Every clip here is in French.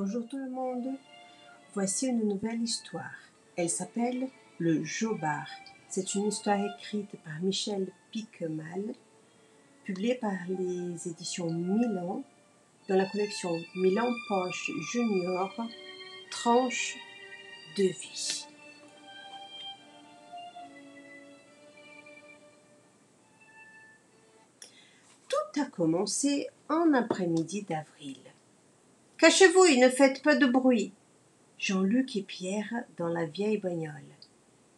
Bonjour tout le monde. Voici une nouvelle histoire. Elle s'appelle Le Jobard. C'est une histoire écrite par Michel Piquemal, publiée par les éditions Milan dans la collection Milan Poche Junior, tranche de vie. Tout a commencé en après-midi d'avril. Cachez-vous et ne faites pas de bruit. Jean-Luc et Pierre dans la vieille bagnole.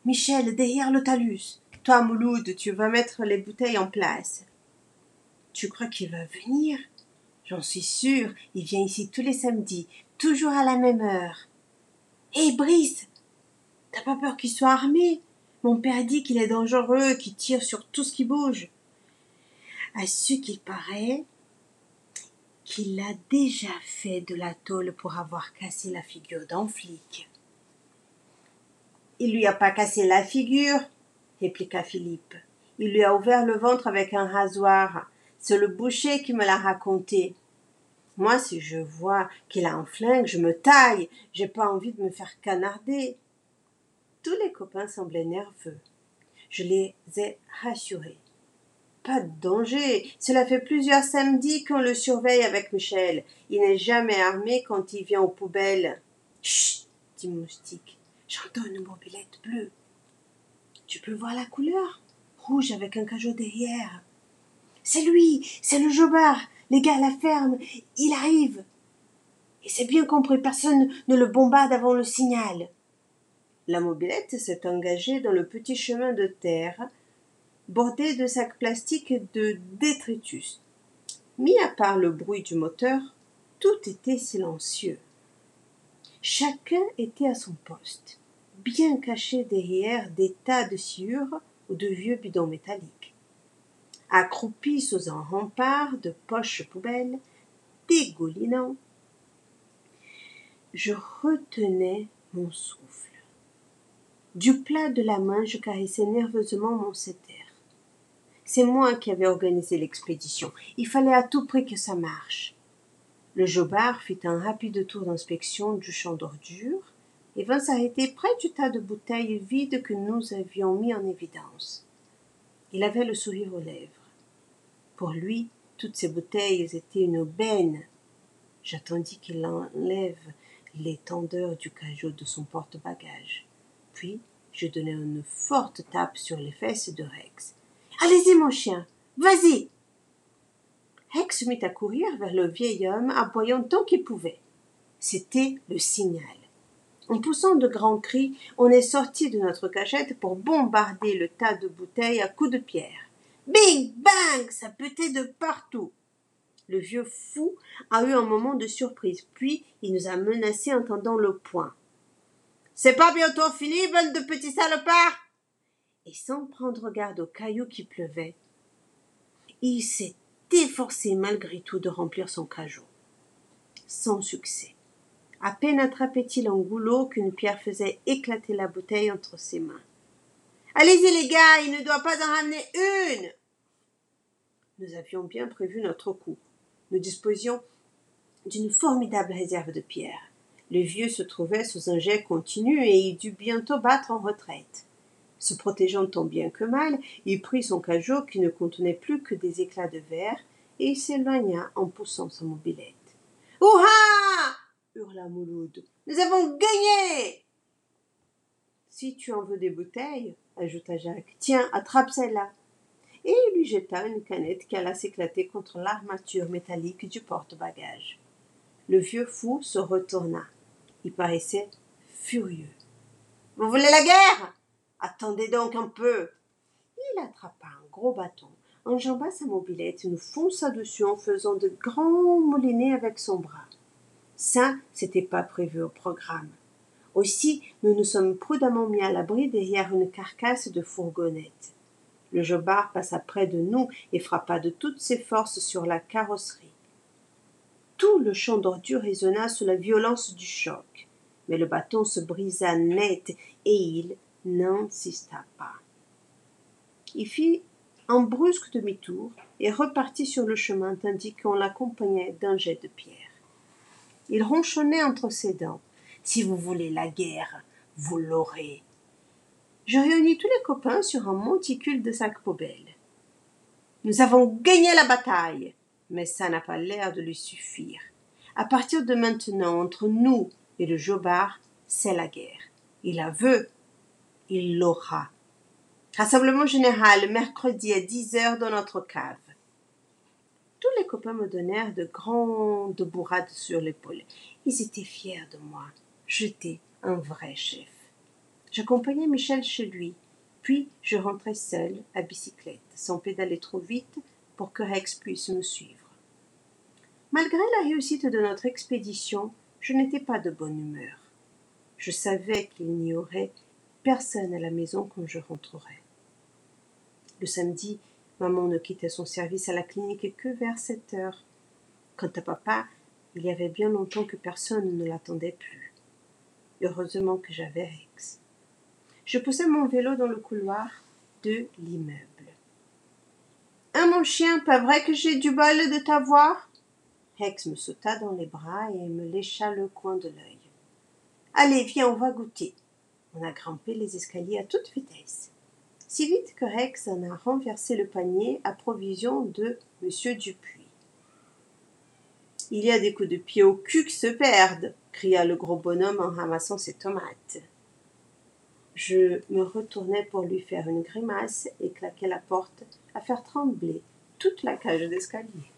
Michel, derrière le talus. Toi, Mouloud, tu vas mettre les bouteilles en place. Tu crois qu'il va venir? J'en suis sûre, il vient ici tous les samedis, toujours à la même heure. Hé, Brice T'as pas peur qu'il soit armé? Mon père dit qu'il est dangereux, qu'il tire sur tout ce qui bouge. À ce qu'il paraît, qu'il a déjà fait de la tôle pour avoir cassé la figure d'un flic. Il lui a pas cassé la figure, répliqua Philippe. Il lui a ouvert le ventre avec un rasoir. C'est le boucher qui me l'a raconté. Moi, si je vois qu'il a un flingue, je me taille. J'ai pas envie de me faire canarder. Tous les copains semblaient nerveux. Je les ai rassurés. Pas de danger. Cela fait plusieurs samedis qu'on le surveille avec Michel. Il n'est jamais armé quand il vient aux poubelles. Chut dit Moustique. J'entends une mobilette bleue. Tu peux voir la couleur? Rouge avec un cajot derrière. C'est lui, c'est le jobard. Les gars la ferme, il arrive. Et c'est bien compris, personne ne le bombarde avant le signal. La mobilette s'est engagée dans le petit chemin de terre bordé de sacs plastiques et de détritus. Mis à part le bruit du moteur, tout était silencieux. Chacun était à son poste, bien caché derrière des tas de sciures ou de vieux bidons métalliques. Accroupis sous un rempart de poches poubelles, dégoulinant, je retenais mon souffle. Du plat de la main, je caressais nerveusement mon setter. C'est moi qui avais organisé l'expédition. Il fallait à tout prix que ça marche. Le jobard fit un rapide tour d'inspection du champ d'ordures et vint s'arrêter près du tas de bouteilles vides que nous avions mis en évidence. Il avait le sourire aux lèvres. Pour lui, toutes ces bouteilles étaient une aubaine. J'attendis qu'il enlève les tendeurs du cajot de son porte-bagages. Puis, je donnai une forte tape sur les fesses de Rex. Allez-y, mon chien, vas-y. Rex se mit à courir vers le vieil homme, aboyant tant qu'il pouvait. C'était le signal. En poussant de grands cris, on est sorti de notre cachette pour bombarder le tas de bouteilles à coups de pierre. Bing bang Ça pétait de partout. Le vieux fou a eu un moment de surprise, puis il nous a menacés en tendant le poing. C'est pas bientôt fini, bande de petits salopards? Et sans prendre garde aux cailloux qui pleuvaient, il s'est efforcé malgré tout de remplir son cajot. Sans succès. À peine attrapait-il un goulot qu'une pierre faisait éclater la bouteille entre ses mains. Allez-y les gars, il ne doit pas en ramener une. Nous avions bien prévu notre coup. Nous disposions d'une formidable réserve de pierres. Le vieux se trouvait sous un jet continu et il dut bientôt battre en retraite. Se protégeant tant bien que mal, il prit son cajot qui ne contenait plus que des éclats de verre et il s'éloigna en poussant sa mobilette. Ouha hurla Mouloud. Nous avons gagné Si tu en veux des bouteilles, ajouta Jacques, tiens, attrape celle-là. Et il lui jeta une canette qui alla s'éclater contre l'armature métallique du porte-bagages. Le vieux fou se retourna. Il paraissait furieux. Vous voulez la guerre? Attendez donc un peu. Il attrapa un gros bâton, enjamba sa mobilette et nous fonça dessus en faisant de grands moulinets avec son bras. Ça, c'était pas prévu au programme. Aussi, nous nous sommes prudemment mis à l'abri derrière une carcasse de fourgonnette. Le jobard passa près de nous et frappa de toutes ses forces sur la carrosserie. Tout le champ d'ordures résonna sous la violence du choc, mais le bâton se brisa net et il, n'insista pas. Il fit un brusque demi-tour et repartit sur le chemin tandis qu'on l'accompagnait d'un jet de pierre. Il ronchonnait entre ses dents. Si vous voulez la guerre, vous l'aurez. Je réunis tous les copains sur un monticule de cinq poubelles. Nous avons gagné la bataille, mais ça n'a pas l'air de lui suffire. À partir de maintenant, entre nous et le jobard, c'est la guerre. Il la veut, il l'aura. Rassemblement général, mercredi à 10 heures dans notre cave. Tous les copains me donnèrent de grandes bourrades sur l'épaule. Ils étaient fiers de moi. J'étais un vrai chef. J'accompagnais Michel chez lui, puis je rentrais seul à bicyclette, sans pédaler trop vite pour que Rex puisse me suivre. Malgré la réussite de notre expédition, je n'étais pas de bonne humeur. Je savais qu'il n'y aurait personne à la maison quand je rentrerais. Le samedi, maman ne quittait son service à la clinique que vers sept heures. Quant à papa, il y avait bien longtemps que personne ne l'attendait plus. Heureusement que j'avais Rex. Je poussais mon vélo dans le couloir de l'immeuble. Hein, mon chien, pas vrai que j'ai du bol de t'avoir? Rex me sauta dans les bras et me lécha le coin de l'œil. Allez, viens, on va goûter. On a grimpé les escaliers à toute vitesse. Si vite que Rex en a renversé le panier à provision de Monsieur Dupuis. Il y a des coups de pied au cul qui se perdent, cria le gros bonhomme en ramassant ses tomates. Je me retournai pour lui faire une grimace et claquai la porte à faire trembler toute la cage d'escalier.